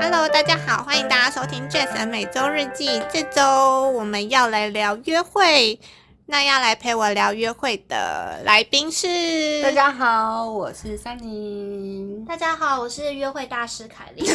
Hello，大家好，欢迎大家收听 Jazz 每周日记。这周我们要来聊约会，那要来陪我聊约会的来宾是大家好，我是三妮。大家好，我是约会大师凯莉。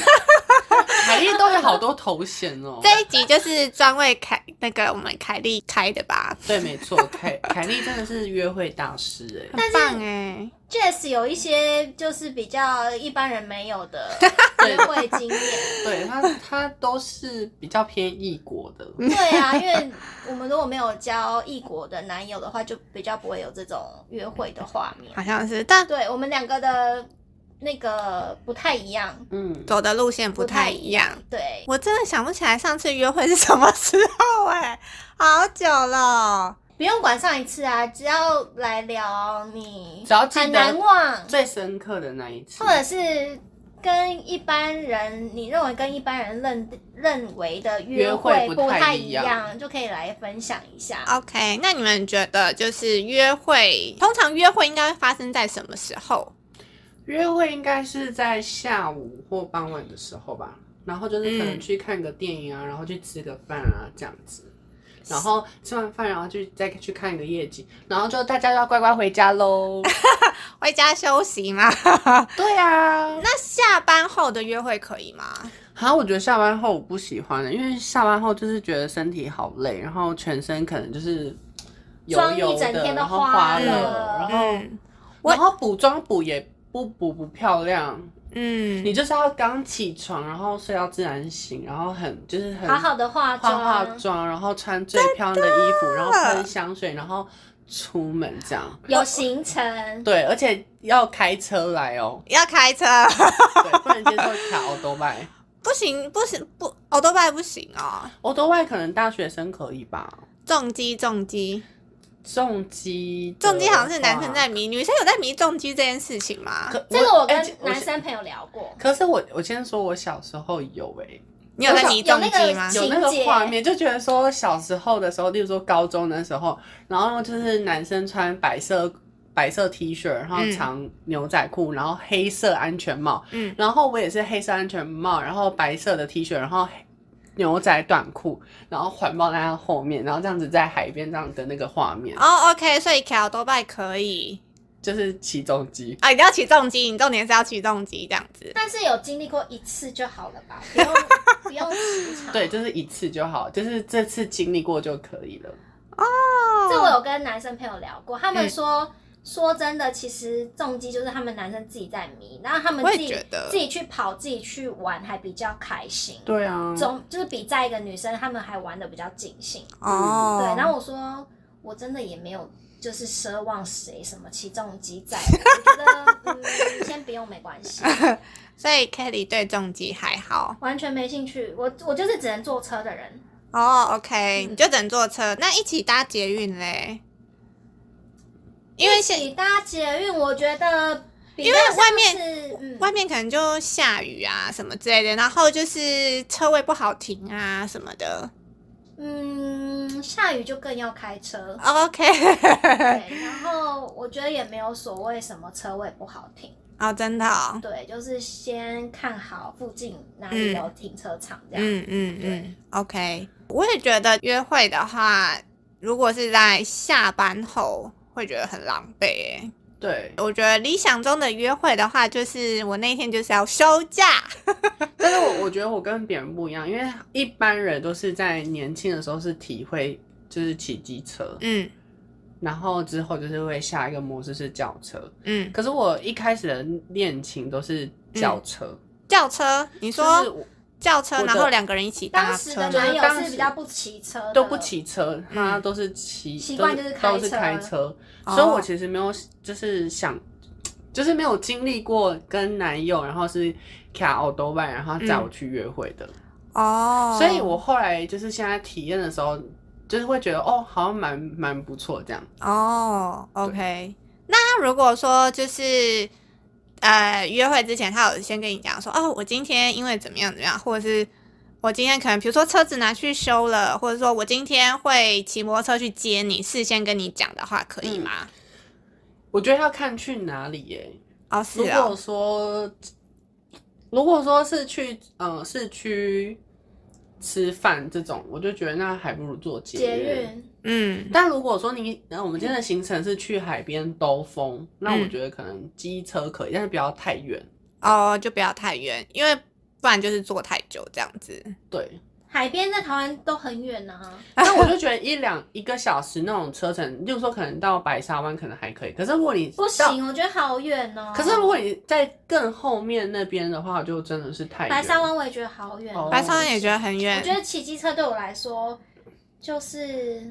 凯莉都有好多头衔哦。这一集就是专为凯那个我们凯莉开的吧？对，没错，凯凯莉真的是约会大师哎，很棒哎。，Jess 有一些就是比较一般人没有的 约会经验。对他，他都是比较偏异国的。对啊，因为我们如果没有交异国的男友的话，就比较不会有这种约会的画面。好像是，但对我们两个的那个不太一样，嗯，走的路线不太一样。对，我真的想不起来上次约会是什么时候哎、好久了。不用管上一次啊，只要来聊你只要记得很难忘，最深刻的那一次或，者是跟一般人你认为跟一般人认认为的约约会会不太太一样一样，就可以来分享一下。OK，那你们觉得就是约会，通常约会应该会发生在什么时候？约会应该是在下午或傍晚的时候吧。然后就是可能嗯去看个电影啊，然后去吃个饭啊，这样子。然后吃完饭，然后就再去看一个夜景，然后就大家要乖乖回家喽。回家休息嘛？对啊，那下班后的约会可以吗？好，我觉得下班后我不喜欢的，因为下班后就是觉得身体好累，然后全身可能就是油妆一油的，整天都然后花花了了，然后嗯然后补妆补也不补不漂亮，嗯，你就是要刚起床，然后睡到自然醒，然后很就是很好好的化化妆，化妆，然后穿最漂亮的衣服，然后喷香水，然后出门这样。有行程，对，而且要开车来哦，要开车，对，不能接受 卡欧多拜。不行不行不，欧多拜不行哦。欧多拜可能大学生可以吧？重机重机重击，重击好像是男生在迷，女生有在迷重击这件事情吗？可。这个我跟哎男生朋友聊过。可是我我先说，我小时候有哎、你有在迷重有那个机吗？有那个画面，就觉得说小时候的时候，例如说高中的时候，然后就是男生穿白色白色 T 恤，然后嗯长牛仔裤，然后黑色安全帽，嗯，然后我也是黑色安全帽，然后白色的 T 恤，然后黑牛仔短裤，然后环抱在他后面，然后这样子在海边这样的那个画面，哦，OK，所以卡欧多拜可以就是起重机。啊，一定要起重机，你重点是要起重机这样子。但是有经历过一次就好了吧，不用 不用时常。对，就是一次就好，就是这次经历过就可以了。哦这我有跟男生朋友聊过，他们嗯说、说真的，其实重机就是他们男生自己在迷，然后他们自己自己去跑、自己去玩还比较开心。对啊，总就是比在一个女生，他们还玩的比较尽兴。哦，对，然后我说我真的也没有就是奢望谁什么起重机在我，我觉得 嗯先不用没关系，所以 Kelly 对重机还好完全没兴趣。我我就是只能坐车的人，哦，OK，、嗯你就只能坐车，那一起搭捷运嘞？因为现一起搭捷运，我觉得因为外面外面可能就下雨啊什么之类的，然后就是车位不好停啊什么的。嗯，下雨就更要开车。OK，对，然后我觉得也没有所谓什么车位不好停，哦，真的哦，对，就是先看好附近哪里有停车场这样。嗯嗯对嗯，OK。我也觉得约会的话，如果是在下班后，会觉得很狼狈诶。对，我觉得理想中的约会的话，就是我那天就是要休假。但是我我觉得我跟别人不一样，因为一般人都是在年轻的时候是体会就是骑机车，嗯然后之后就是会下一个模式是轿车。嗯，可是我一开始的恋情都是轿车，轿车，你就是说我轿车，然后两个人一起搭当时车，的男友是比较不骑车的，都不骑车，他都是骑，习惯就是开都是车开车，哦所以我其实没有就是想。就是没有经历过跟男友，然后是卡奥多拜，然后载我去约会的。哦，所以我后来就是现在体验的时候，就是会觉得哦，好像蛮蛮不错这样。哦，OK。那如果说就是呃约会之前，他有先跟你讲说，哦，我今天因为怎么样怎么样，或者是我今天可能比如说车子拿去修了，或者说我今天会骑摩托车去接你，事先跟你讲的话，可以吗？我觉得要看去哪里耶。哦，是如果哦，说如果说是去呃市区吃饭这种，我就觉得那还不如坐捷捷运。运，嗯，但如果说你，我们今天的行程是去海边兜风，那我嗯觉得可能机车可以，但是不要太远。哦，就不要太远，因为不然就是坐太久这样子。对，海边在台湾都很远啊。哎我就觉得一两一个小时那种车程，就是说可能到白沙湾可能还可以，可是如果你，不行，我觉得好远哦。可是如果你在更后面那边的话，就真的是太白沙湾我也觉得好远哦白沙湾也觉得很远，我觉得骑机车对我来说就是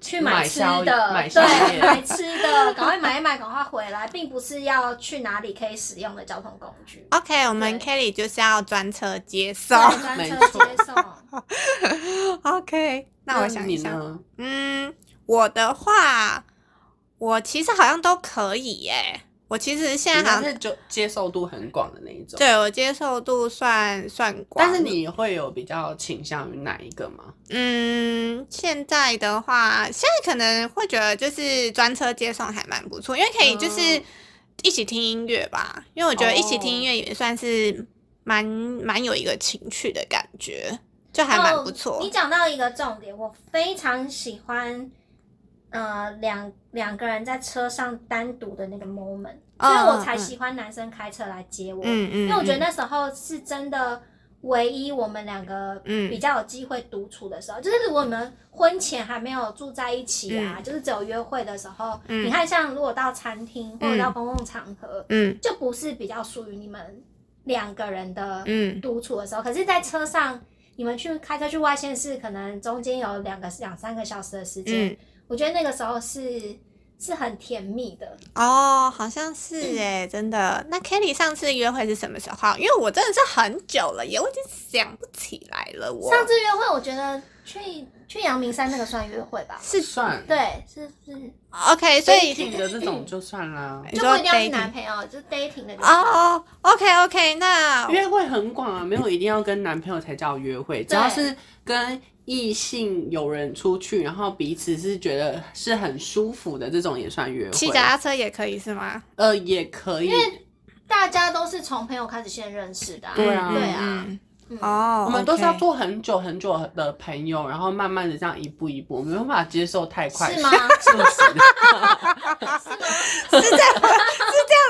去买吃的，买对，买吃的，赶快买一买，赶快回来，并不是要去哪里可以使用的交通工具。OK，我们 Kelly 就是要专车接送。对，专没车错接送。OK，那我想一下，嗯，我的话，我其实好像都可以耶。我其实现在好像还是就接受度很广的那一种。对我接受度算算广，但是你会有比较倾向于哪一个吗？嗯，现在的话，现在可能会觉得就是专车接送还蛮不错，因为可以就是嗯一起听音乐吧，因为我觉得一起听音乐也算是蛮蛮有一个情趣的感觉，就还蛮不错。哦你讲到一个重点，我非常喜欢，呃，两两个人在车上单独的那个 moment，、嗯所以我才嗯。喜欢男生开车来接我。嗯嗯，因为我觉得嗯那时候是真的唯一我们两个嗯。比较有机会独处的时候，就是如果你们婚前还没有住在一起啊，就是只有约会的时候，嗯。你看像如果到餐厅或者到公共场合，嗯。就不是比较属于你们两个人的嗯。独处的时候，可是，在车上你们去开车去外县市，可能中间有两个两三个小时的时间，嗯，我觉得那个时候是是很甜蜜的。哦，好像是哎，真的。那 Kelly 上次约会是什么时候？因为我真的是很久了耶，我已经想不起来了。我上次约会，我觉得去去阳明山那个算约会吧？是算对，是是，OK，所以 dating 的这种就算啦。就不一定要是男朋友，就是 dating 的哦，OK OK，那约会很广啊，没有一定要跟男朋友才叫约会，只要是跟异性有人出去，然后彼此是觉得是很舒服的，这种也算约会。骑脚踏车也可以是吗？呃，也可以。因为大家都是从朋友开始先认识的、啊。对啊对啊。哦，我们都是要做很久很久的朋友，然后慢慢的这样一步一步，没办法接受太快，是吗 是不是？是这样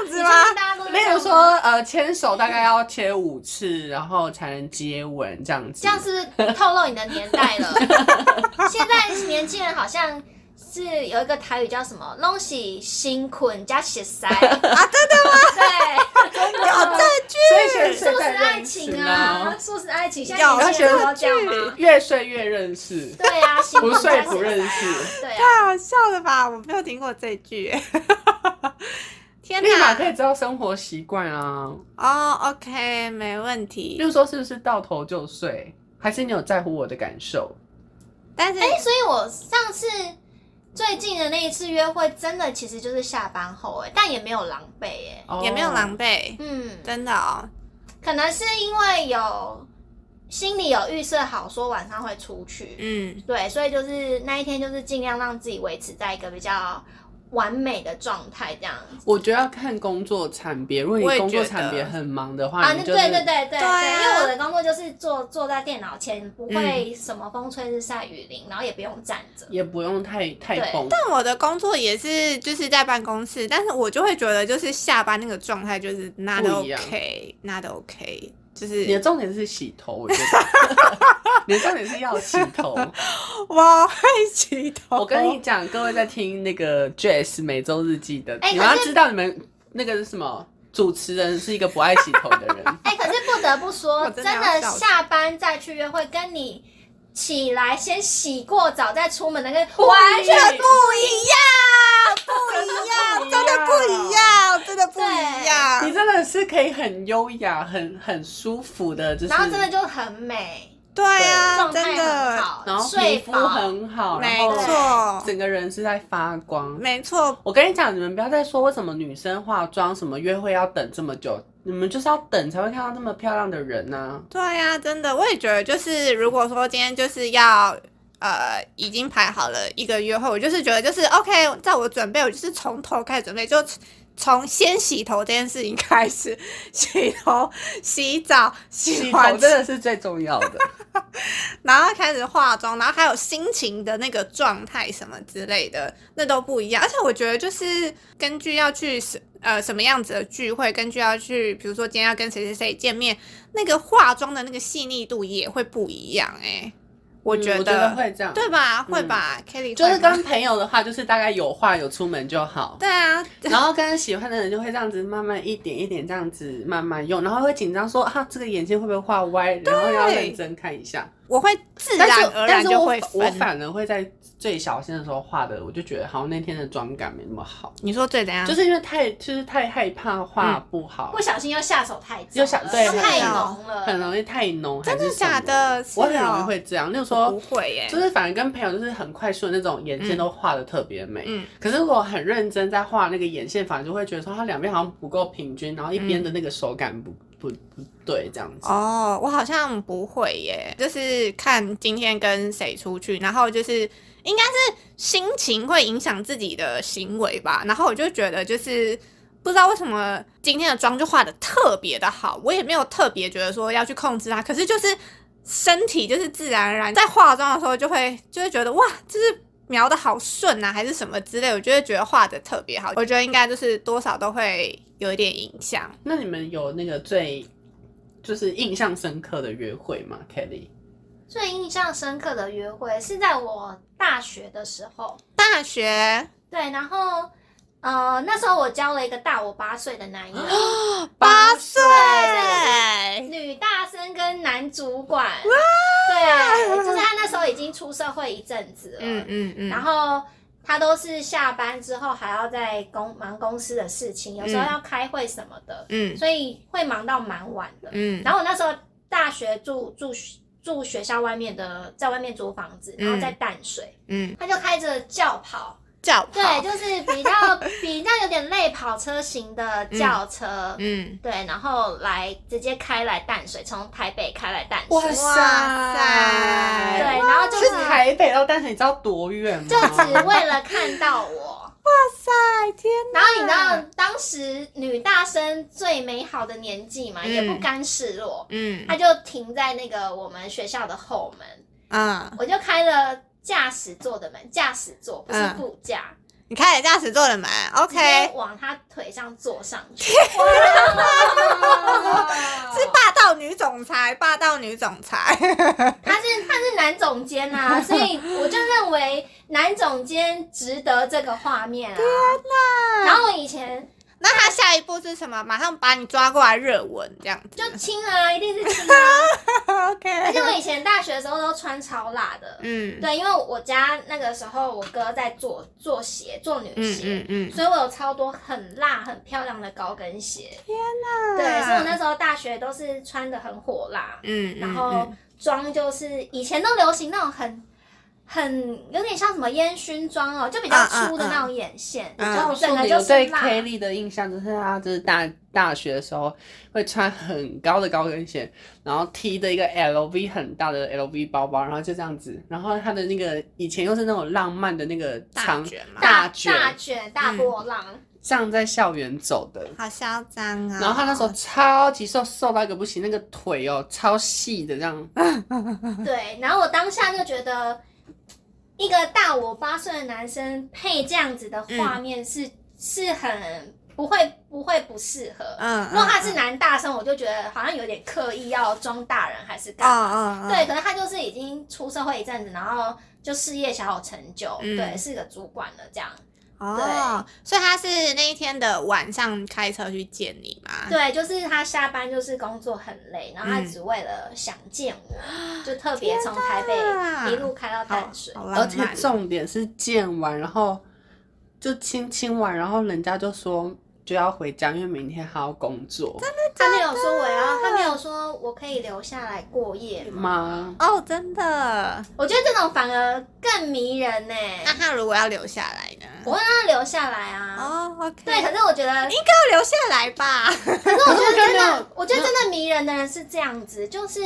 样子吗？大家都是例这样吗如说，呃，牵手大概要牵五次，然后才能接吻这样子。这样是透露你的年代了。现在年轻人好像是有一个台语叫什么“东西辛苦加血塞”啊，真的吗？对，有这句所以现素食爱情啊，素食爱情，现在有年轻人都这样吗？越睡越认识，对啊，不睡不认识，对啊，太好笑了吧？我没有听过这句。天哪立马可！以知道生活习惯啊。哦，OK，没问题。就是说，是不是到头就睡，还是你有在乎我的感受？但是哎，所以我上次最近的那一次约会，真的其实就是下班后，哎，但也没有狼狈，哎，哦也没有狼狈，嗯，真的哦。可能是因为有心里有预设好说晚上会出去，嗯，对，所以就是那一天就是尽量让自己维持在一个比较完美的状态，这样子。我觉得要看工作产别，如果你工作觉得产别很忙的话，啊，对对对对对啊，因为我的工作就是坐坐在电脑前，不会什么风吹日晒雨淋，然后也不用站着。也不用太太对崩。但我的工作也是就是在办公室，但是我就会觉得就是下班那个状态就是 not OK，not OK，就是你的重点是洗头，我觉得 你的重点是要洗头。我会洗头。我跟你讲，各位在听那个 Jazz 每周日记的，你们要知道你们那个是什么，主持人是一个不爱洗头的人。哎、可是不得不说，我真真的下班再去约会，跟你起来先洗过澡再出门的，跟完全不一样，不一样，真的不一样，真的不一样。你真的是可以很优雅、很很舒服的，就是然后真的就很美，对啊，状态很真的，好，然后睡皮肤很好，没错，整个人是在发光。没错，我跟你讲，你们不要再说为什么女生化妆什么约会要等这么久，你们就是要等才会看到那么漂亮的人呢、对呀、真的，我也觉得，就是如果说今天就是要呃已经排好了一个约会，我就是觉得就是 OK，在我准备，我就是从头开始准备，就从先洗头这件事情开始，洗头、洗澡、洗头真的是最重要的。然后开始化妆，然后还有心情的那个状态什么之类的，那都不一样。而且我觉得就是根据要去什呃什么样子的聚会，根据要去，比如说今天要跟谁谁谁见面，那个化妆的那个细腻度也会不一样哎、我觉得会这样对吧？会嗯吧、k e l l y 就是跟朋友的话，就是大概有话有出门就好。对啊，然后跟喜欢的人就会这样子慢慢一点一点这样子慢慢用，然后会紧张说啊这个眼睛会不会画歪，然后要认真看一下。我会自然而但是我然就会我。反而会在最小心的时候画的，我就觉得好像那天的妆感没那么好，你说最怎样？就是因为太就是太害怕画不好。不，小心又下手太重，又想太浓了，很容易太浓，真的假的？我很容易哦会这样，那时我候不会耶、就是反而跟朋友就是很快速的那种眼线都画的特别美，嗯。可是如果很认真在画那个眼线，反而就会觉得说它两边好像不够平均，然后一边的那个手感不、不不对这样子。哦，我好像不会耶，就是看今天跟谁出去，然后就是应该是心情会影响自己的行为吧。然后我就觉得就是不知道为什么今天的妆就画的特别的好，我也没有特别觉得说要去控制它，可是就是身体就是自然而然在化妆的时候就会就会觉得哇，就是。描的好顺啊，还是什么之类，我就会觉得画的特别好。我觉得应该就是多少都会有一点影响。那你们有那个最就是印象深刻的约会吗，Kelly？最印象深刻的约会是在我大学的时候，大学对，然后呃那时候我交了一个大我八岁的男友，八岁，女大生跟男主管，对，就是他那时候已经出社会一阵子了，嗯嗯嗯，然后他都是下班之后还要在公忙公司的事情，有时候嗯。要开会什么的，嗯所以会忙到蛮晚的。嗯。然后我那时候大学住住住学校外面的，在外面租房子，然后在淡水，嗯，他就开着轿跑，轿跑，对，就是比较 比较有点类跑车型的轿车。嗯，对，然后来直接开来淡水，从台北开来淡水，哇哇塞塞，对，然后就是是台北到淡水，你知道多远吗？就只为了看到我。哇塞，天哪！然后你知道当时女大生最美好的年纪嘛，嗯。也不甘示弱，嗯。她就停在那个我们学校的后门，嗯，我就开了驾驶座的门，驾驶座不是嗯副驾，你开了驾驶座的门，OK，往他腿上坐上去。是霸道女总裁，霸道女总裁，他是他是男总监啊，所以我就认为男总监值得这个画面啊。天哪！然后我以前那他下一步是什么？马上把你抓过来热吻，这样子就亲啊，一定是亲啊。OK，而且我以前大学的时候都穿超辣的，嗯对，因为我家那个时候我哥在做做鞋，做女嗯鞋。嗯嗯，所以我有超多很辣、很漂亮的高跟鞋。天哪！对，所以我那时候大学都是穿的很火辣，嗯，然后妆就是以前都流行那种很很有点像什么烟熏妆哦，就比较粗的那种眼线，整个就是辣。对 Kelly 的印象就是她就是大大学的时候会穿很高的高跟鞋，然后提的一个 LV 很大的 LV 包包，然后就这样子，然后她的那个以前又是那种浪漫的那个长卷嘛大卷，大卷大波浪，这样在校园走的。好嚣张啊！然后她那时候超级瘦，瘦到一个不行，那个腿哦超细的这样。对。然后我当下就觉得，一个大我八岁的男生配这样子的画面是、是很不会不会不适合。嗯，如果他是男大生，我就觉得好像有点刻意要装大人还是嗯干嘛。嗯嗯，对，可能他就是已经出社会一阵子，然后就事业小有成就，嗯对，是个主管了这样。哦，所以他是那一天的晚上开车去见你吗？对，就是他下班就是工作很累，然后他嗯只为了想见我，就特别从台北一路开到淡水。好而且。重点是见完，然后就亲亲完，然后人家就说就要回家，因为明天还要工作。真的他没有说我要，他没有说我可以留下来过夜吗？吗？哦，真的？我觉得这种反而更迷人呢。那他如果要留下来呢？我会让他留下来啊。哦，OK，对，可是我觉得应该要留下来吧？可是我觉得真的，我觉得真的迷人的人是这样子，就是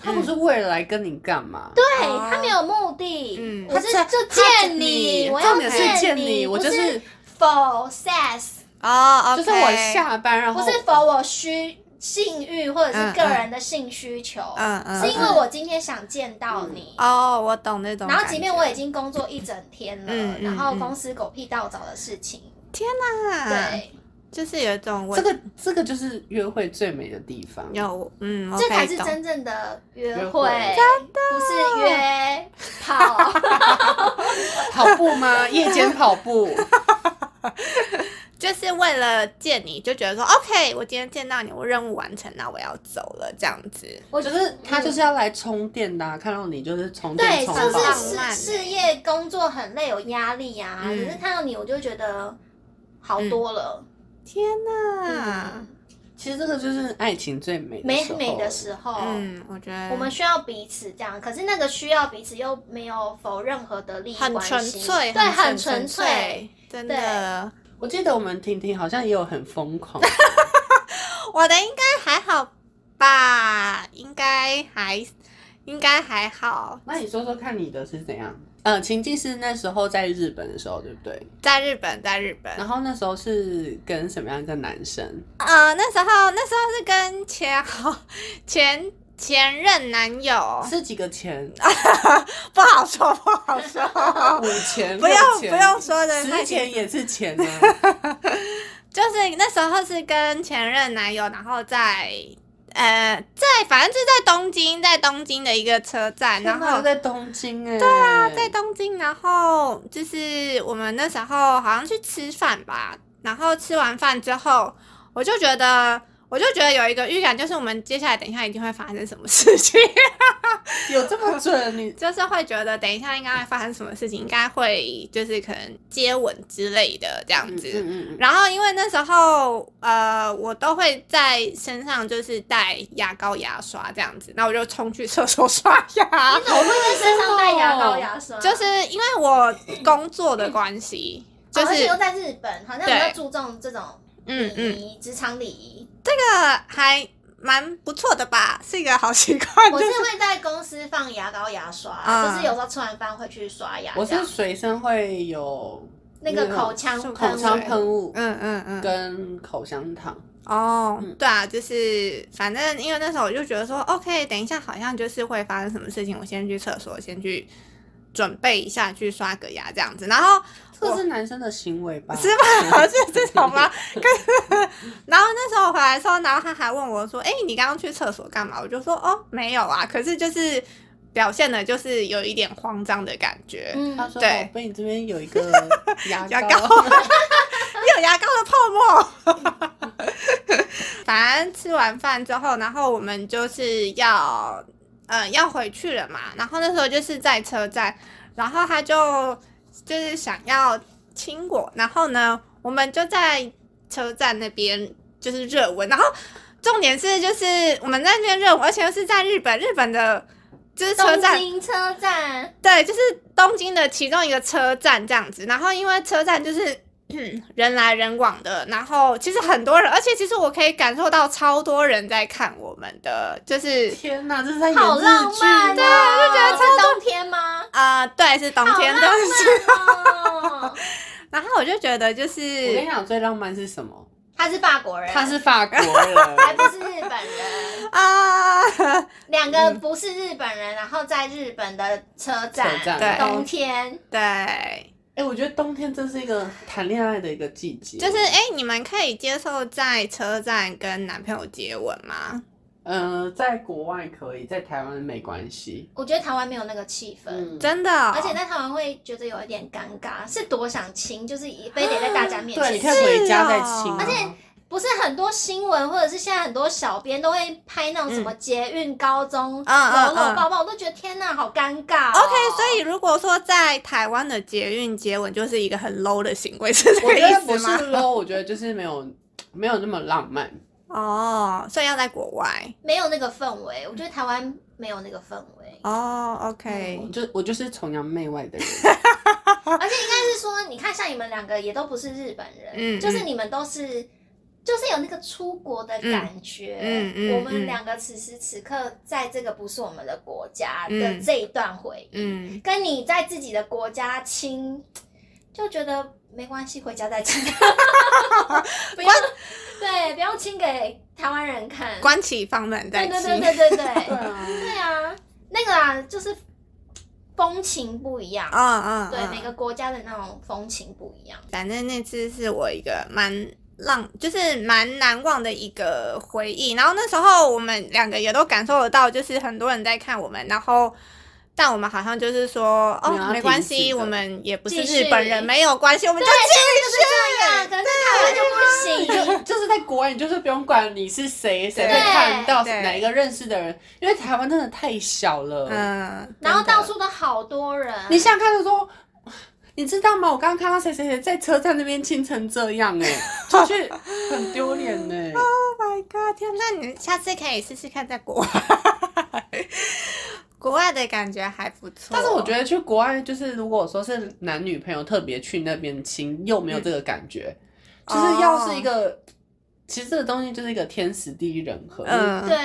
他不是为了来跟你干嘛？对哦他没有目的，嗯我是就见你，我要重点是见你，我就是是 for sex，哦，就是我下班然后不是否我需性欲或者是个人的性需求，嗯嗯，是因为我今天想见到你。哦，我懂那种。然后，即便我已经工作一整天了，嗯嗯然后公司狗屁倒灶的事情，天哪，，对，就是有一种我这个这个就是约会最美的地方。有嗯，这才是真正的约会不是约跑。跑步吗？夜间跑步，就是为了见你，就觉得说 OK，我今天见到你，我任务完成，那我要走了，这样子。我觉得他就是要来充电的啊、看到你就是充电对，充就饱。是事事业工作很累，有压力呀、嗯可是看到你，我就觉得好多了，天哪，嗯，其实这个就是爱情最美的时候美美的时候。嗯，我觉得我们需要彼此这样，可是那个需要彼此又没有否任何的利益很关系，纯粹，对，很纯纯粹。，真的。我记得我们婷婷好像也有很疯狂，我的应该还好吧，应该还应该还好。那你说说看你的是怎样？呃，情境是那时候在日本的时候，对不对？在日本，在日本，然后那时候是跟什么样一个男生？呃，那时候那时候是跟前好前前任男友，是几个钱？不好说，不好说，五钱？不用不用说的太十钱也是钱呢、就是那时候是跟前任男友，然后在呃在反正就是在东京，在东京的一个车站，然后然后在东京哎、对啊在东京，然后就是我们那时候好像去吃饭吧，然后吃完饭之后，我就觉得。我就觉得有一个预感，就是我们接下来等一下一定会发生什么事情，有这么准？你 就是会觉得等一下应该会发生什么事情，应该会就是可能接吻之类的这样嗯子。嗯嗯然后因为那时候呃，我都会在身上就是带牙膏、牙刷这样子，那我就冲去厕所刷牙你。怎么会在身上带牙膏、牙刷？就是因为我工作的关系，就是又在日本，好像比较注重这种礼嗯嗯，仪、职场礼仪。这个还蛮不错的吧，是一个好习惯。我就是是会在公司放牙膏、牙刷，啊就是有时候吃完饭会去刷牙。我这样是随身会有那个口腔口喷口腔喷雾嗯嗯嗯，跟口香糖。哦嗯，对啊，就是反正因为那时候我就觉得说，OK，等一下好像就是会发生什么事情，我先去厕所，先去准备一下去刷个牙这样子，然后这是男生的行为吧？是吧？是这种吗？可是，然后那时候我回来的时候，然后他还问我说：“哎、你刚刚去厕所干嘛？”我就说：“哦，没有啊。”可是就是表现的就是有一点慌张的感觉。嗯他说：“对宝贝，你这边有一个牙 牙膏。你有牙膏的泡沫。反正吃完饭之后，然后我们就是要呃要回去了嘛。然后那时候就是在车站，然后他就就是想要亲我，然后呢，我们就在车站那边就是热吻，然后重点是就是我们在那边热吻，而且又是在日本，日本的。就是车东站，京车站，对，就是东京的其中一个车站这样子。然后因为车站就是嗯 人来人往的，然后其实很多人，而且其实我可以感受到超多人在看我们的，就是天哪，这是在好浪漫吗？哦！就觉得是冬天吗？啊、对，是冬天的时候。哦！然后我就觉得就是我跟你讲，最浪漫是什么？他是法国人，他是法国人还不。是日本人，啊，两个不是日本人，然后在日本的车站，车站对冬天，对，哎，我觉得冬天真是一个谈恋爱的一个季节。就是哎、你们可以接受在车站跟男朋友接吻吗？呃，在国外可以，在台湾没关系。我觉得台湾没有那个气氛。嗯，真的哦、而且在台湾会觉得有一点尴尬，是多想亲，就是非得在大家面对，你前可以回家再是哦亲啊。而且不是很多新闻，或者是现在很多小编都会拍那种什么捷运、高中搂搂抱抱，我都觉得天哪，好尴尬、哦。OK，所以如果说在台湾的捷运接吻就是一个很 low 的行为，是这我个意觉得不是？low，我觉得就是没有没有那么浪漫。哦，所以要在国外。没有那个氛围，我觉得台湾没有那个氛围，哦，OK，我就我就是崇洋媚外的人。而且应该是说，你看像你们两个也都不是日本人，嗯就是你们都是。就是有那个出国的感觉，嗯嗯嗯我们两个此时此刻在这个不是我们的国家的嗯这一段回忆，嗯，跟你在自己的国家亲，就觉得没关系，回家再亲。不要对，不用亲给台湾人看。关起房门再对亲。对对对对对对啊，对啊，那个啊，就是风情不一样。嗯嗯，对，嗯每个国家的那种风情不一样。反正那次是我一个蛮让，就是蛮难忘的一个回忆。然后那时候我们两个也都感受得到，就是很多人在看我们，然后。但我们好像就是说，哦没关系，我们也不是日本人，没有关系，我们就对，继现在就是这样，可是台湾就不行。就就是在国外，你就是不用管你是谁，谁会看到哪一个认识的人，因为台湾真的太小了。嗯，然后到处都好多人，你想想看，就说，你知道吗？我刚刚看到谁谁谁在车站那边亲成这样、哎，出去很丢脸呢。Oh my god！天，那你下次可以试试看在国外，国外的感觉还不错。但是我觉得去国外，就是如果说是男女朋友特别去那边亲，又没有这个感觉，嗯就是要是一个，其实这个东西就是一个天时地利人和。嗯对，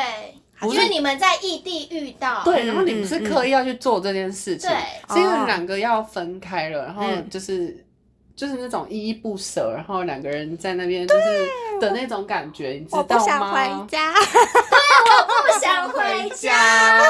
因为你们在异地遇到，对，嗯然后你不是刻意要去做这件事情，对是因为哦两个要分开了，然后嗯就是、就是那种依依不舍，然后两个人在那边就是的那种感觉，你知我不道想回吗？家，不想回家。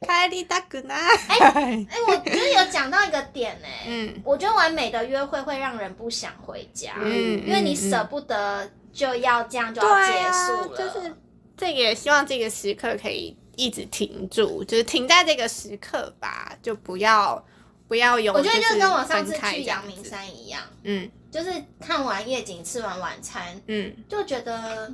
帰りたくない。哎，我觉得有讲到一个点呢，嗯我觉得完美的约会会让人不想回家，嗯，因为你嗯舍不得就要这样就对要结啊束了，就是 这个也希望这个时刻可以一直停住，就是停在这个时刻吧，就不要不要有。我觉得就就跟我上次去阳明山一样，嗯。就是看完夜景、吃完晚餐，嗯，就觉得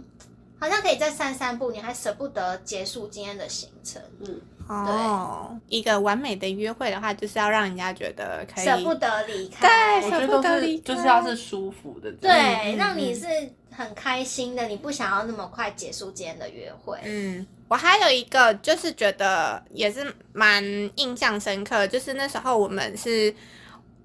好像可以再散散步，你还舍不得结束今天的行程，嗯。哦，一个完美的约会的话，就是要让人家觉得可以舍不得离开。对舍不得离开。就是要是舒服的对，嗯。让你是很开心的，你不想要那么快结束今天的约会。嗯，我还有一个就是觉得也是蛮印象深刻，就是那时候我们是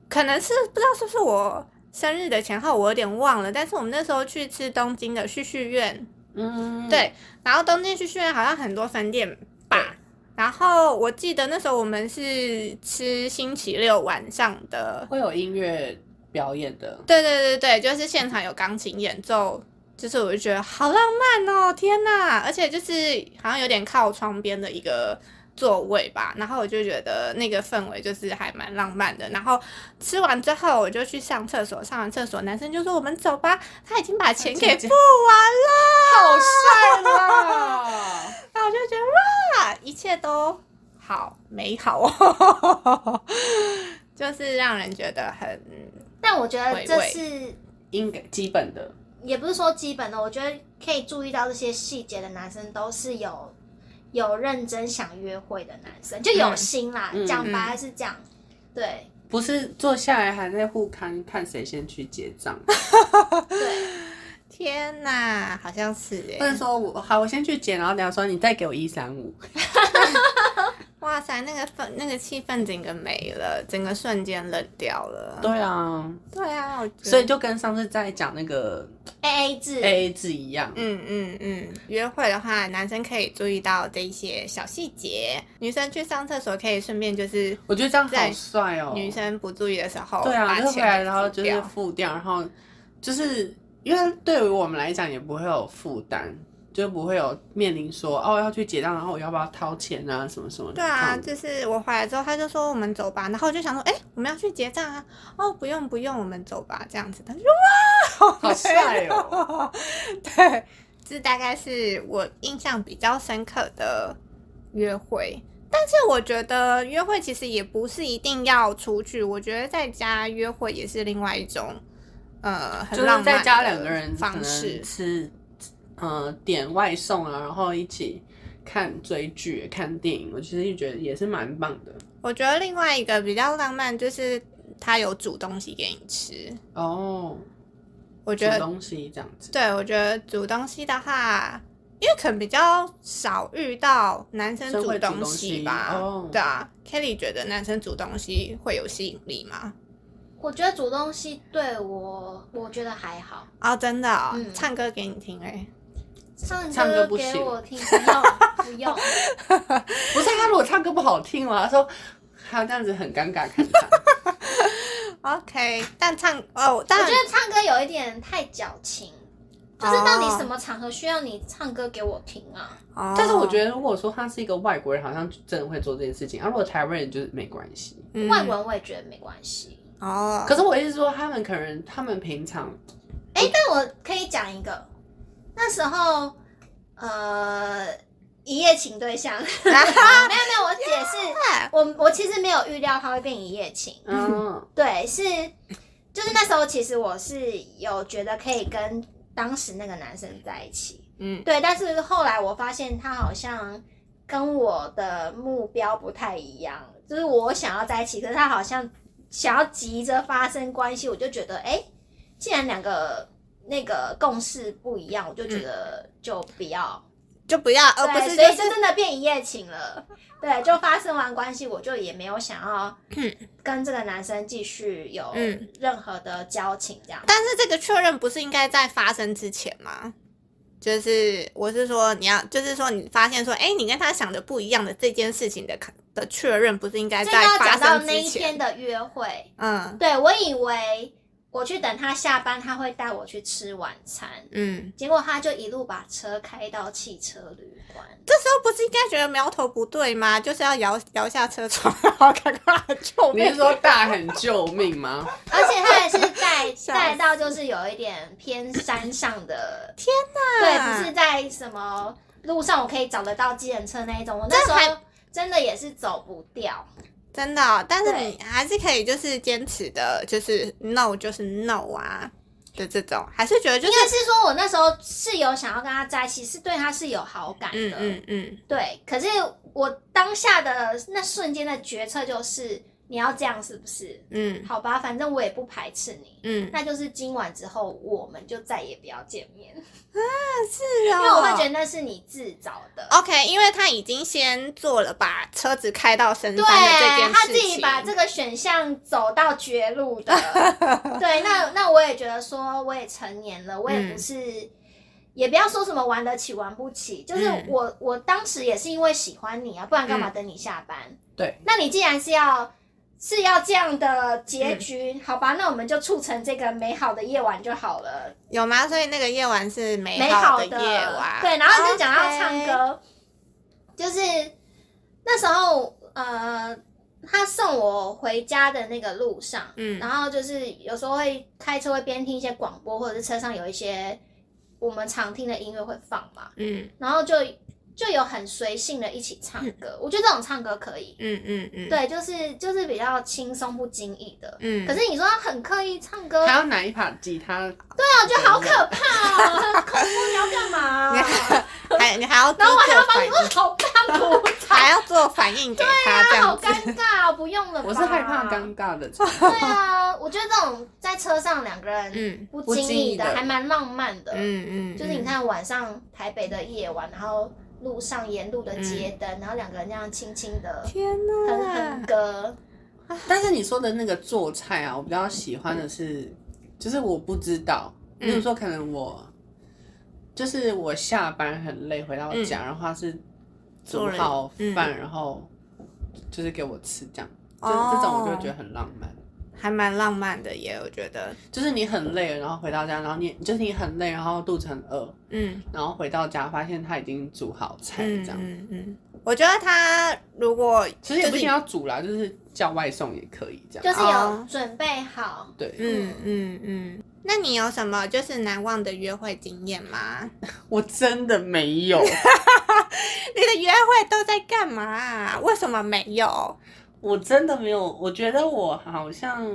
可能是不知道是不是我生日的前后，我有点忘了，但是我们那时候去吃东京的旭旭苑，嗯，对，然后东京旭旭苑好像很多分店吧。然后我记得那时候我们是吃星期六晚上的，会有音乐表演的，对对对对，就是现场有钢琴演奏，就是我就觉得好浪漫哦，天呐！而且就是好像有点靠窗边的一个座位吧，然后我就觉得那个氛围就是还蛮浪漫的。然后吃完之后我就去上厕所，上完厕所男生就说我们走吧，他已经把钱给付完了，好帅啦！那我就觉得哇，一切都好美好哦，就是让人觉得很但我觉得这是应该基本的，也不是说基本的，我觉得可以注意到这些细节的男生都是有有认真想约会的男生，就有心啦。嗯讲白是这样，对。不是坐下来还在互看看谁先去结账，对，天呐，好像是哎或者，说我好，我先去结，然后等下说你再给我一三五，哇塞，那个氛那个气氛整个没了，整个瞬间冷掉了。对啊，对啊，所以就跟上次在讲那个 A A 制。A A 制一样，嗯嗯嗯，约会的话，男生可以注意到这一些小细节，女生去上厕所可以顺便就是我觉得这样好帅哦。女生不注意的时候，对啊，把钱就回来然后就是付掉，然后就是因为对于我们来讲也不会有负担，就不会有面临说哦要去结账，然后我要不要掏钱啊什么什么的。对啊，就是我回来之后，他就说我们走吧，然后我就想说，哎、我们要去结账啊，哦，不用不用，我们走吧，这样子，他就说哇，好帅哦！对，这大概是我印象比较深刻的约会。但是我觉得约会其实也不是一定要出去，我觉得在家约会也是另外一种呃很就是在家的两个人方式。吃，呃，点外送啊，然后一起看追剧、看电影，我其实觉得也是蛮棒的我觉得另外一个比较浪漫就是他有煮东西给你吃，哦。我觉得煮东西这样子，对，我觉得煮东西的话，因为可能比较少遇到男生煮东东西西吧。哦对啊，Kelly 觉得男生煮东西会有吸引力吗？我觉得煮东西对我，我觉得还好。哦，真的、哦嗯唱歌给你听哎、唱唱歌不给行我听，不用不用。不是他如果唱歌不好听嘛，他说他这样子很尴尬看他。OK，但唱哦，但我觉得唱歌有一点太矫情，就是到底什么场合需要你唱歌给我听啊？哦但是我觉得，如果说他是一个外国人，好像真的会做这件事情。啊，如果台湾人就是没关系。嗯外国人我也觉得没关系。哦，可是我意思是说，他们可能他们平常哎、但我可以讲一个，那时候呃一夜情对象，没有没有，我解释，我我其实没有预料他会变一夜情，嗯。对，是就是那时候其实我是有觉得可以跟当时那个男生在一起，嗯。对，但是后来我发现他好像跟我的目标不太一样，就是我想要在一起，可是他好像想要急着发生关系，我就觉得，哎、既然两个那个共识不一样，我就觉得就不要，就不要，而不对，是所以就就是真的变一夜情了。对，就发生完关系，我就也没有想要跟这个男生继续有嗯任何的交情，这样。但是这个确认不是应该在发生之前吗？就是我是说你要，就是说你发现说，哎、你跟他想的不一样的这件事情的的确认，不是应该在发生之前那一天？的约会，嗯对我以为我去等他下班，他会带我去吃晚餐，嗯，结果他就一路把车开到汽车旅馆。这时候不是应该觉得苗头不对吗？就是要摇摇下车窗，然后赶快救命！你是说大喊救命吗？而且他也是带 带到就是有一点偏山上的，天对，哪！不是在什么路上我可以找得到计程车那一种。我那时候真的也是走不掉。真的哦、但是你还是可以就是坚持的，就是 no 就是 no 啊的这种，还是觉得就是应该是说我那时候是有想要跟他在一起，是对他是有好感的，嗯嗯嗯，对。可是我当下的那瞬间的决策就是你要这样是不是？嗯。好吧，反正我也不排斥你。嗯，那就是今晚之后，我们就再也不要见面，啊是哦，因为我会觉得那是你自找的。OK，因为他已经先做了把车子开到深对山的这件事情，他自己把这个选项走到绝路的，对，那那我也觉得说，我也成年了，我也不是，也不要说什么玩得起玩不起，就是嗯。我、我当时也是因为喜欢你啊，不然干嘛等你下班？对，那你既然是要是要这样的结局，好吧，那我们就促成这个美好的夜晚就好了。有吗？所以那个夜晚是美美好好的夜晚，对，然后就讲到唱歌。就是那时候呃，他送我回家的那个路上，嗯。然后就是有时候会开车会边听一些广播，或者是车上有一些我们常听的音乐会放嘛，嗯。然后就就有很随性的一起唱歌，我觉得这种唱歌可以，嗯嗯嗯，对，就是就是比较轻松不经意的。嗯，可是你说他很刻意唱歌，还要拿一把吉他，对啊，我觉得好可怕哦，很恐怖，你要干嘛、还你还要然后我还要帮你说好大鼓还要做反应给他这啊，好尴尬哦，不用了吧。我是害怕尴尬的。对啊，我觉得这种在车上两个人嗯不经意的，不经意的。还蛮浪漫的。嗯嗯，就是你看晚上台北的夜晚，然后路上沿路的街嗯。灯，然后两个人这样轻轻的天哼哪。哼，歌。但是你说的那个做菜啊，我比较喜欢的是，就是我不知道，嗯。比如说可能我，就是我下班很累回到家，然后他是煮好嗯。饭，然后就是给我吃这样，这种我就会觉得很浪漫。还蛮浪漫的耶，我觉得，就是你很累，然后回到家，然后你就是你很累，然后肚子很饿，嗯然后回到家发现他已经煮好菜嗯这样。嗯嗯，我觉得他如果其实也不一定要煮啦，就是叫外送也可以这样。就是有哦准备好，对，嗯嗯嗯，那你有什么就是难忘的约会经验吗？我真的没有，你的约会都在干嘛、为什么没有？我真的没有，我觉得我好像，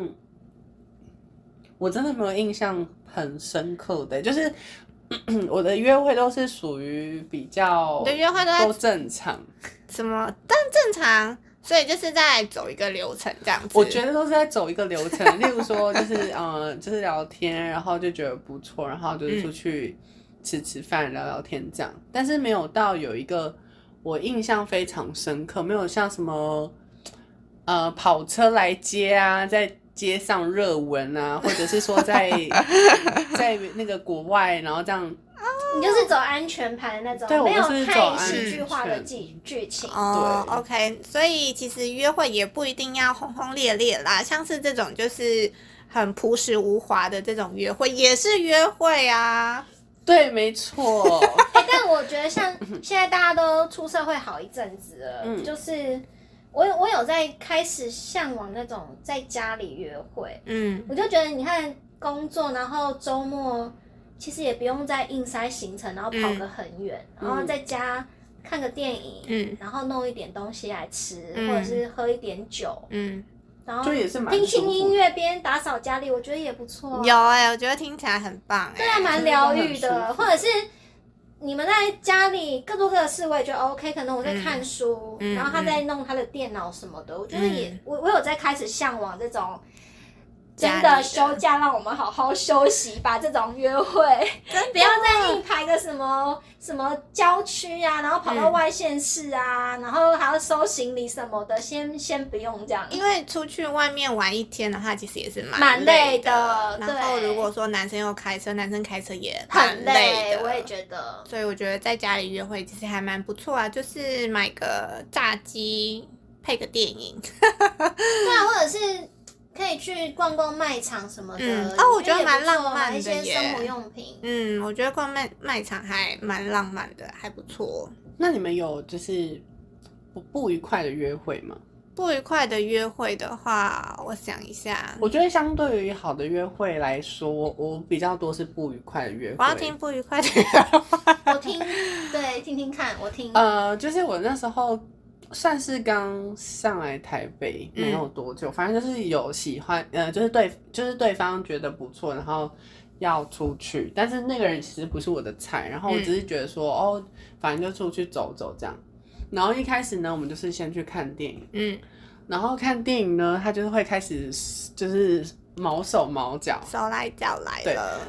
我真的没有印象很深刻的，就是 我的约会都是属于比较你的约会都在都正常，什么？但正常，所以就是在走一个流程这样子。我觉得都是在走一个流程，例如说就是 呃，就是聊天，然后就觉得不错，然后就是出去吃吃饭、聊聊天这样，但是没有到有一个我印象非常深刻，没有像什么呃跑车来接啊，在街上热吻啊，或者是说在 在那个国外，然后这样你就是走安全牌的那种，对没有太安喜剧化的全剧剧情。哦对，OK，所以其实约会也不一定要轰轰烈烈啦，像是这种就是很朴实无华的这种约会也是约会啊。对，没错。哎、但我觉得像现在大家都出社会好一阵子了，嗯就是我有我有在开始向往那种在家里约会，嗯。我就觉得你看工作，然后周末其实也不用再硬塞行程，然后跑个很远，嗯然后在家看个电影，嗯。然后弄一点东西来吃，嗯或者是喝一点酒，嗯，然后就也是蛮听听音乐边打扫家里，我觉得也不错、啊。有哎、我觉得听起来很棒哎、对啊，蛮疗愈的或者是你们在家里各做各的事，我也觉得 OK。可能我在看书，嗯然后他在弄他的电脑什么的，我觉得也、嗯我我有在开始向往这种。真的的休假，让我们好好休息吧。这种约会，不要再硬排个什么什么郊区啊，然后跑到嗯外县市啊，然后还要收行李什么的，先先不用这样。因为出去外面玩一天的话，其实也是蛮蛮累累的然后如果说男生又开车，男生开车也很累的。我也觉得。所以我觉得在家里约会其实还蛮不错啊，就是买个炸鸡配个电影。对啊，或者是可以去逛逛卖场什么的。嗯哦我觉得蛮浪漫一些生活用品。嗯，我觉得逛卖卖场还蛮浪漫的，还不错。那你们有就是不不愉快的约会吗？不愉快的约会的话，我想一下，我觉得相对于好的约会来说，我比较多是不愉快的约会。我要听不愉快的约会。我听，对，听听看，我听。呃，就是我那时候算是刚上来台北嗯没有多久，反正就是有喜欢，呃，就是对，就是对方觉得不错，然后要出去，但是那个人其实不是我的菜，然后我嗯只是觉得说，哦，反正就出去走走这样。然后一开始呢，我们就是先去看电影，嗯，然后看电影呢，他就是会开始就是毛手毛脚，手来脚来对。了，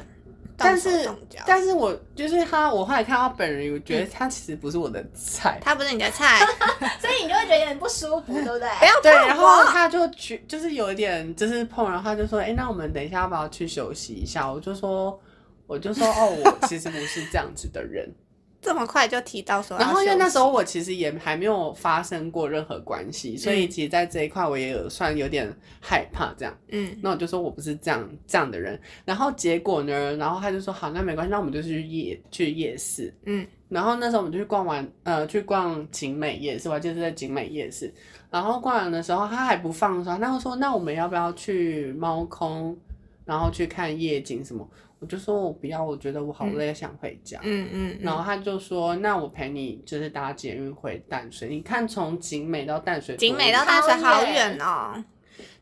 但是但是我就是他，我后来看到他本人，我觉得他其实不是我的菜。他不是你的菜，所以你就会觉得有点不舒服，对不对？不要对，然后。他就去，就是有一点就是碰，然后他就说：“哎、那我们等一下要不要去休息一下？”我就说：“我就说哦，我其实不是这样子的人。这么快就提到说然后因为那时候我其实也还没有发生过任何关系，所以嗯其实在这一块我也有算有点害怕这样。嗯那我就说我不是这样这样的人。然后结果呢，然后他就说好，那没关系，那我们就去夜去夜市。嗯然后那时候我们就去逛完，呃，去逛景美夜市，我还记得是在景美夜市。然后逛完的时候，他还不放手，他就说：“那我们要不要去猫空，然后去看夜景什么？”我就说：“我不要，我觉得我好累，想回家。嗯嗯，然后他就说：“那我陪你，就是搭捷运回淡水。你看从景美到淡水，景美到淡水好远哦。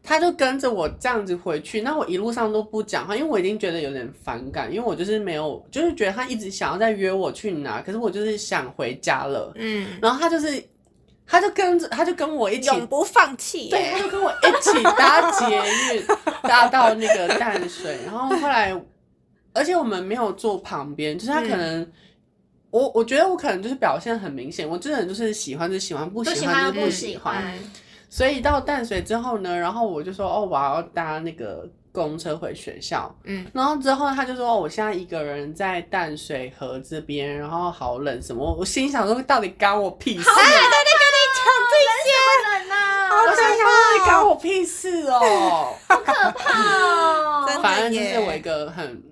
他就跟着我这样子回去，那我一路上都不讲话，因为我已经觉得有点反感，因为我就是没有，就是觉得他一直想要再约我去哪，可是我就是想回家了。嗯，然后他就是，他就跟着，他就跟我一起，永不放弃对，他。就跟我一起搭捷运，搭到那个淡水，然后后来，而且我们没有坐旁边，就是他可能。我我觉得我可能就是表现很明显，我这人就是喜欢就喜欢，不不喜喜欢就不喜喜欢。欢。所以到淡水之后呢，然后我就说哦，我要搭那个公车回学校。嗯，然后之后他就说哦，我现在一个人在淡水河这边，然后好冷什么。我我心想说，到底干我屁事？好冷在那跟你讲这些人呐，我心想说，你干我屁事哦。好可怕！哦！真的反正就是我一个很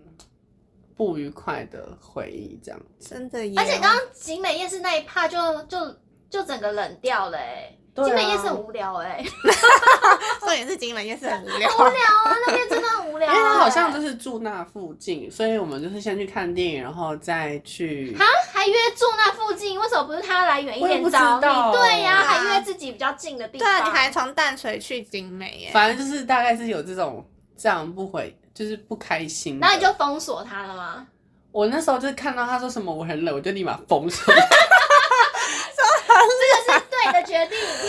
不愉快的回忆，这样。真的耶。而且刚刚景美夜市那一趴就就就整个冷掉了哎、对啊景美夜市很无聊哎、重点是景美夜市很无聊。无聊啊，那边真的很无聊、欸。因为他好像就是住那附近，所以我们就是先去看电影，然后再去。啊，还约住那附近，为什么不是他来远一我也不知点找道你？对呀、对啊还约自己比较近的地方。对啊，你还从淡水去景美耶。反正就是大概是有这种这样不回，就是不开心的。那你就封锁他了吗？我那时候就是看到他说什么我很冷，我就立马封锁。这个是对的决定，我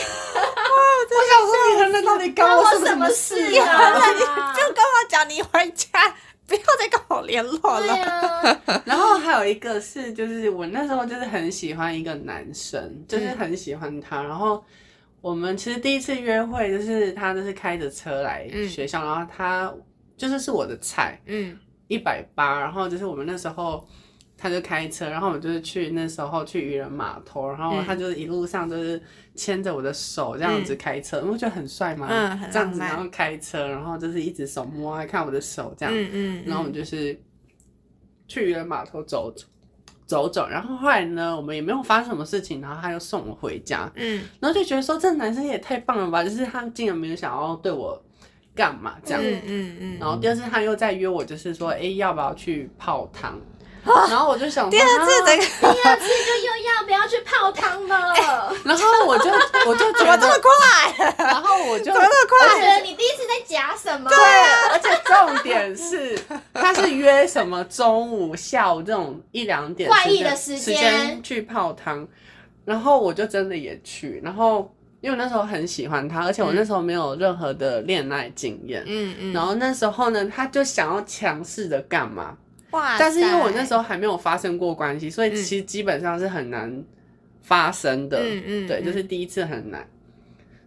那到底干我什么事事啊？啊？就跟我讲你回家，不要再跟我联络了。然后还有一个是，就是我那时候就是很喜欢一个男生，就是很喜欢他。然后我们其实第一次约会，就是他就是开着车来学校，然后他就是是我的菜，嗯一百八。然后就是我们那时候他就开车，然后我们就是去那时候去渔人码头，然后他就是一路上就是牵着我的手这样子开车，你不觉得很帅嘛？嗯很这样子，然后开车，然后就是一直手摸啊，看我的手这样，嗯嗯，然后我们就是去渔人码头走走走走，然后后来呢，我们也没有发生什么事情，然后他又送我回家，嗯然后就觉得说这男生也太棒了吧，就是他竟然没有想要对我干嘛这样。嗯嗯嗯，然后第二次他又在约我，就是说，哎、要不要去泡汤？然后我就想，第二次啊这个第二次就又要不要去泡汤了？然后我就我就觉怎么这么得，快？然后我就怎么这么快？我觉得你第一次在夹什么？对，啊而且重点是他是约什么中午、下午这种一两点怪异的时间去泡汤，然后我就真的也去，然后因为那时候很喜欢他，而且我那时候没有任何的恋爱经验。嗯嗯，然后那时候呢，他就想要强势的干嘛？哇，但是因为我那时候还没有发生过关系，所以嗯其实基本上是很难发生的。嗯嗯对，嗯就是第一次很难。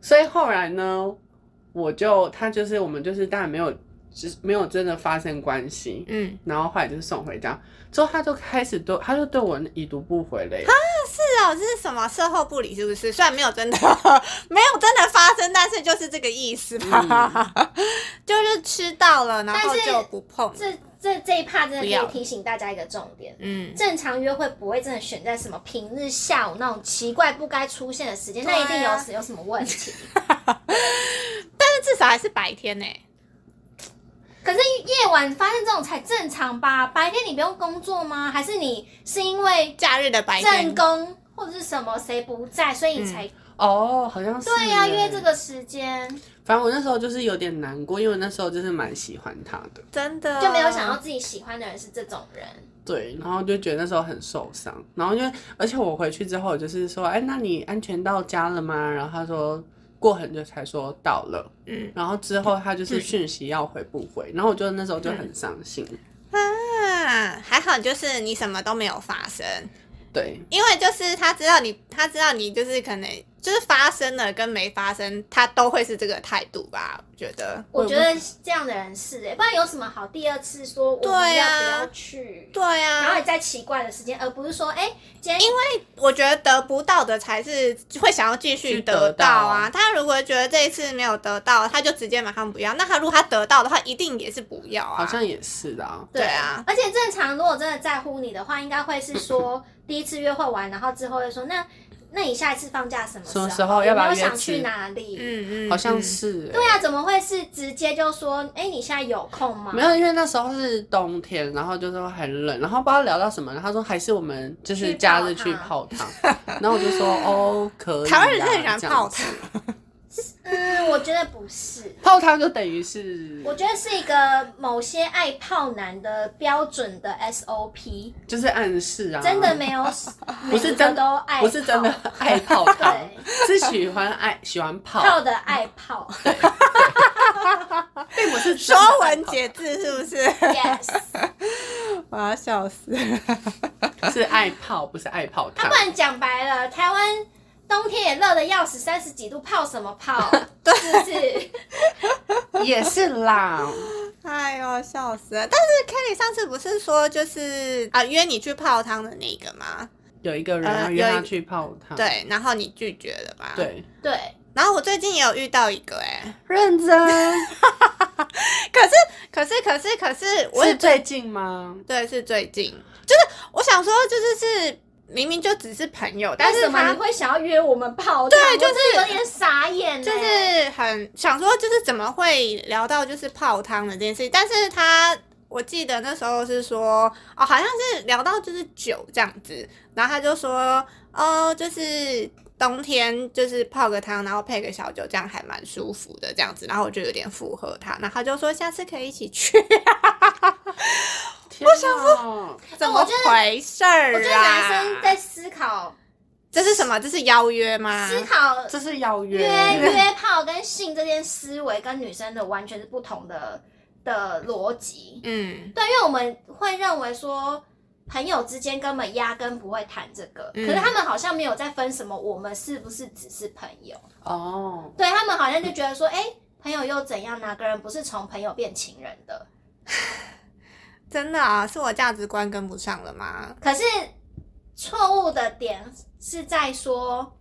所以后来呢，我就他就是我们就是当然没有，就是没有真的发生关系。嗯，然后后来就是送回家，之后他就开始对他就对我已读不回了。啊。是哦，这是什么售后不理是不是？虽然没有真的 没有真的发生，但是就是这个意思吧，就是吃到了，然后就不碰。这这这一趴真的可以提醒大家一个重点。嗯，正常约会不会真的选在什么平日下午那种奇怪不该出现的时间，那一定有有什么问题。但是至少还是白天呢。可是夜晚发生这种才正常吧？白天你不用工作吗？还是你是因为假日的白天正天，宫或者是什么谁不在，所以你才、哦，好像是。对呀、约这。个时间，反正我那时候就是有点难过，因为我那时候就是蛮喜欢他的。真的。就没有想到自己喜欢的人是这种人。对，然后就觉得那时候很受伤，然后因为而且我回去之后我就是说，哎，那你安全到家了吗？然后他说过很久才说到了，嗯。然后之后他就是讯息要回不回，然后我就那时候就很伤心，啊，还好就是你什么都没有发生，对，因为就是他知道你，他知道你就是可能就是发生了跟没发生，他都会是这个态度吧？我觉得。我觉得这样的人是哎、不然有什么好第二次说我要啊不要去？对啊，然后你在奇怪的时间，而不是说哎、今天因为我觉得得不到的才是会想要继续得得到到啊。他如果觉得这一次没有得到，他就直接马上不要。那他如果他得到的话，一定也是不要啊。好像也是的啊，对啊，而且正常如果真的在乎你的话，应该会是说第一次约会完，然后之后又说那那你下一次放假什么什么时候？要不要约没有想去哪里？嗯嗯，好像嗯。是、欸。对啊，怎么会是直接就说哎、你现在有空吗？没有，因为那时候是冬天，然后就说很冷，然后不知道聊到什么，他说还是我们就是假日去泡汤，然后我就说哦可以啦，台湾人很喜欢这样子。泡汤，嗯，我觉得不是。泡汤就等于是我觉得是一个某些爱泡男的标准的 SOP，就是暗示啊，真的没有，不是真都爱，不是真的爱泡汤，对是喜欢爱喜欢泡，泡的爱泡 并不是说文解字是不是？，yes。我要笑死。是爱泡，不是爱泡汤他不。然讲白了，台湾冬天也热的要死，三十几度，泡什么泡？是不是？也是啦，哎呦，笑死了！但是 Kelly 上次不是说就是啊约你去泡汤的那个吗？有一个人约他去泡汤，对，然后你拒绝了吧？。对，对，然后我最近也有遇到一个哎、认真可是可是可是可是我是最近吗？对是最近，就是我想说就是是明明就只是朋友，但是他会想要约我们泡汤？对就是有点傻眼。就是很想说就是怎么会聊到就是泡汤的这件事情，但是他。我记得那时候是说，哦，好像是聊到就是酒这样子，然后他就说，哦，就是冬天就是泡个汤，然后配个小酒，这样还蛮舒服的这样子，然后我就有点附和他，然后他就说下次可以一起去，我想说，怎么我觉得回事儿啊？我觉得男生在思考这是什么？这是邀约吗？思考这是邀约，约约炮跟性这件思维跟女生的完全是不同的的逻辑。嗯对，因为我们会认为说朋友之间根本压根不会谈这个，嗯可是他们好像没有在分什么，我们是不是只是朋友？哦，对他们好像就觉得说，哎、朋友又怎样？哪个人不是从朋友变情人的？真的啊，是我价值观跟不上了吗？可是错误的点是在说，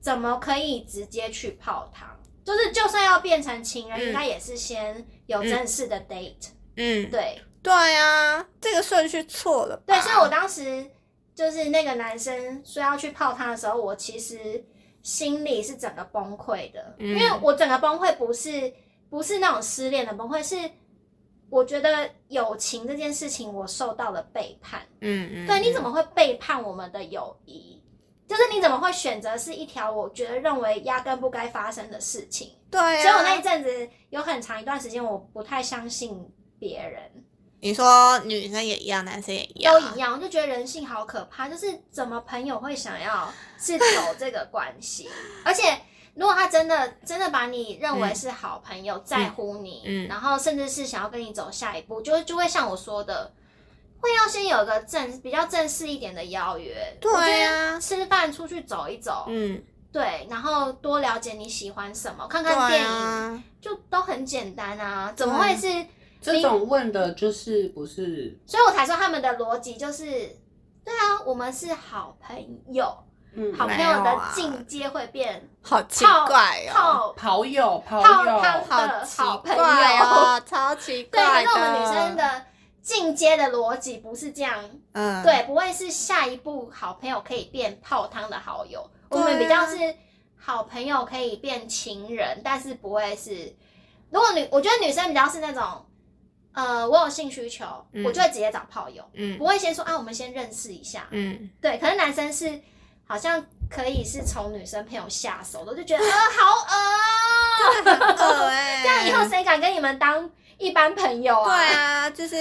怎么可以直接去泡汤？就是就算要变成情人，嗯。应该也是先有正式的 date、嗯，对。对啊，这个顺序错了？对，所以我当时就是那个男生说要去泡汤的时候，我其实心里是整个崩溃的，嗯。因为我整个崩溃不是不是那种失恋的崩溃，是我觉得友情这件事情我受到了背叛。嗯嗯，对，你怎么？么会背叛我们的友谊？就是你怎么会选择是一条我觉得认为压根不该发生的事情？对啊，所以我那一阵子有很长一段时间，我不太相信别人，你说女生也一样，男生也一样，都一样，我就觉得人性好可怕。就是怎么朋友会想要是走这个关系？而且如果他真的真的把你认为是好朋友，在乎你，嗯。然后甚至是想要跟你走下一步，就就会像我说的。会要先有个正比较正式一点的邀约，对我觉得啊吃饭出去走一走，嗯，对，然后多了解你喜欢什么，看看电影，啊，就都很简单啊，怎么会是？这种问的就是不是所以我才说他们的逻辑就是，对啊，我们是好朋友，嗯好朋友的进阶会变好奇怪哦，泡跑友跑友泡汤的好朋友。超奇，怪的。可是我们女生的进阶的逻辑不是这样，嗯，对，不会是下一步好朋友可以变泡汤的好友，我们比较是好朋友可以变情人，但是不会是。如果女，我觉得女生比较是那种，呃，我有性需求，我就会直接找炮友，嗯不会先说啊，我们先认识一下。嗯，对，可是男生是好像可以是从女生朋友下手的，我就觉得呃 好恶哦、很恶哎，这样以后谁敢跟你们当一般朋友啊？对啊，就是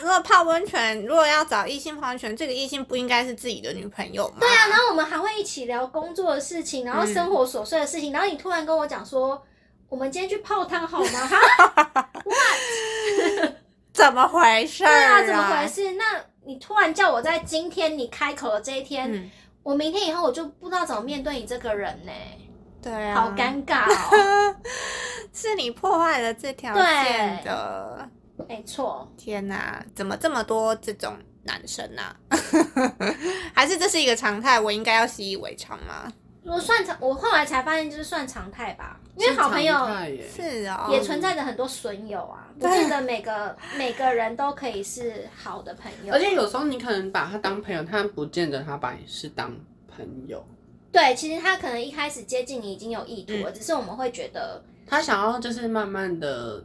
如果泡温泉，如果要找异性泡温泉，这个异性不应该是自己的女朋友吗？对啊，然后我们还会一起聊工作的事情，然后生活琐碎的事情，然后你突然跟我讲说，我们今天去泡汤好吗？哈，怎么回事、对啊，怎么回？事？那你突然叫我在今天你开口的这一天，嗯，我明天以后我就不知道怎么面对你这个人呢、对啊，好尴尬哦。是你破坏了这条对线的。没错，天哪，怎么这么多这种男生啊？还是这是一个常态？我应该要习以为常吗？我算常，我后来才发现就是算常态吧，因为好朋友是常态耶。是哦，也存在着很多损友啊，不见得每个 每个人都可以是好的朋友。而且有时候你可能把他当朋友，他不见得他把你是当朋友，对，其实他可能一开始接近你已经有意图了，只是我们会觉得他想要就是慢慢的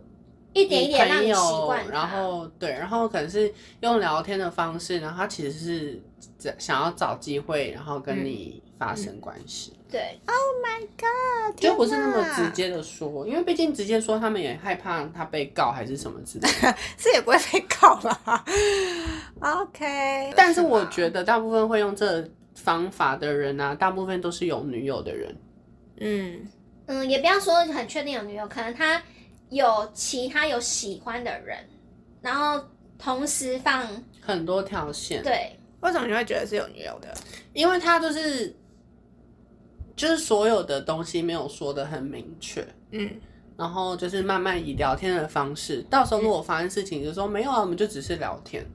一点一点让你习惯。然后对，然后可能是用聊天的方式，然后他其实是想想要找机会，然后跟你发生关系，对，Oh my，God，就不是那么直，接的说，因为毕竟直接说他们也害怕他被告还是什么之类的。是也不会被告啦。OK，但是我觉得大部分会用这方法的人啊，大部分都是有女友的人。嗯，嗯，也不要说很确定有女友，可能他有其他有喜欢的人，然后同时放很多条线，对为什么你会觉得是有女友的？因为他就是就是所有的东西没有说的很明确，嗯，然后就是慢慢以聊天的方式，到时候如果发生事情，就说没有啊，我们就只是聊天。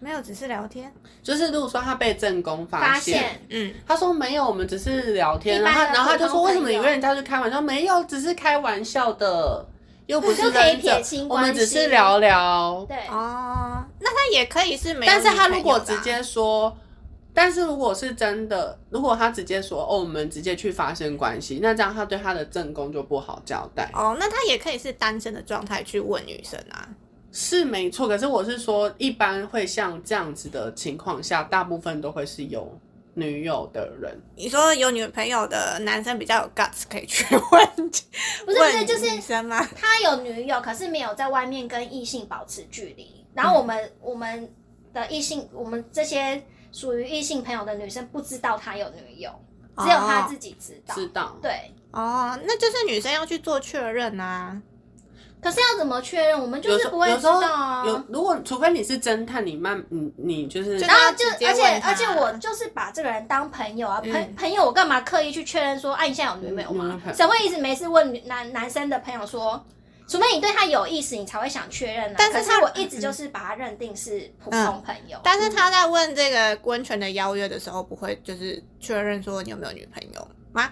没有，只是聊天。就是如果说他被正宫发现，现嗯，他说没有，我们只是聊天，然后然后他就说为什么你朋友跟人家去开玩笑？没有，只是开玩笑的，又不是就可以撇清我们只是聊聊。对，哦，那他也可以是没有但是他如果直接说，但是如果是真的，如果他直接说哦，我们直接去发生关系，那这样他对他的正宫就不好交代。哦，那他也可以是单身的状态去问女生啊。是没错，可是我是说，一般会像这样子的情况下，大部分都会是有女友的人。你说有女朋友的男生比较有 guts 可以去问，不是不是，问就是女生吗？他有女友，可是没有在外面跟异性保持距离。然后我们、我们的异性，我们这些属于异性朋友的女生不知道他有女友，只有他自己知道。知道，对，哦，那就是女生要去做确认啊。可是要怎么确认？我们就是不会知有时候道啊。有，如果除非你是侦探，你慢你你就是然后就而且而且我就是把这个人当朋友啊，朋、嗯朋友我干嘛刻意去确认说，哎、你现在有女朋友吗嗯女朋？友谁会一直没事问男男生的朋友说，除非你对他有意思，你才会想确认啊。可是但是他我一直就是把他认定是普通朋友。但是他在问这个温泉的邀约的时候，不会就是确认说你有没有女朋友吗？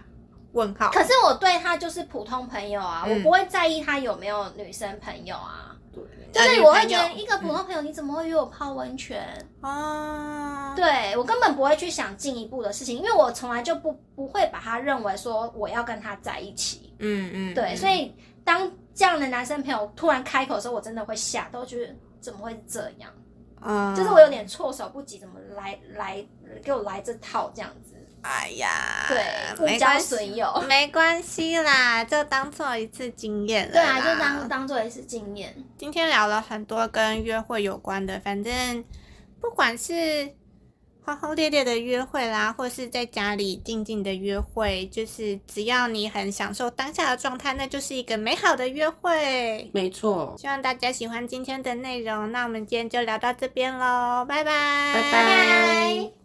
问号。可是我对他就是普通朋友啊，嗯我不会在意他有没有女生朋友啊。对，就是我会觉得一个普通朋友，你怎么会约我泡温泉？哦，对我根本不会去想进一步的事情，因为我从来就不不会把他认为说我要跟他在一起。嗯嗯，对，嗯所以当这样的男生朋友突然开口的时候，我真的会吓到，觉得怎么会这样？嗯，就是我有点措手不及，怎么来来给我来这套这样子？哎呀，对，不交没关系，损友。没关系啦，就当做一次经验了。对啊，就当。当做一次经验。今天聊了很多跟约会有关的，反正不管是轰轰烈烈的约会啦，或是在家里静静的约会，就是只要你很享受当下的状态，那就是一个美好的约会。没错，希望大家喜欢今天的内容，那我们今天就聊到这边喽，拜拜，拜拜。拜拜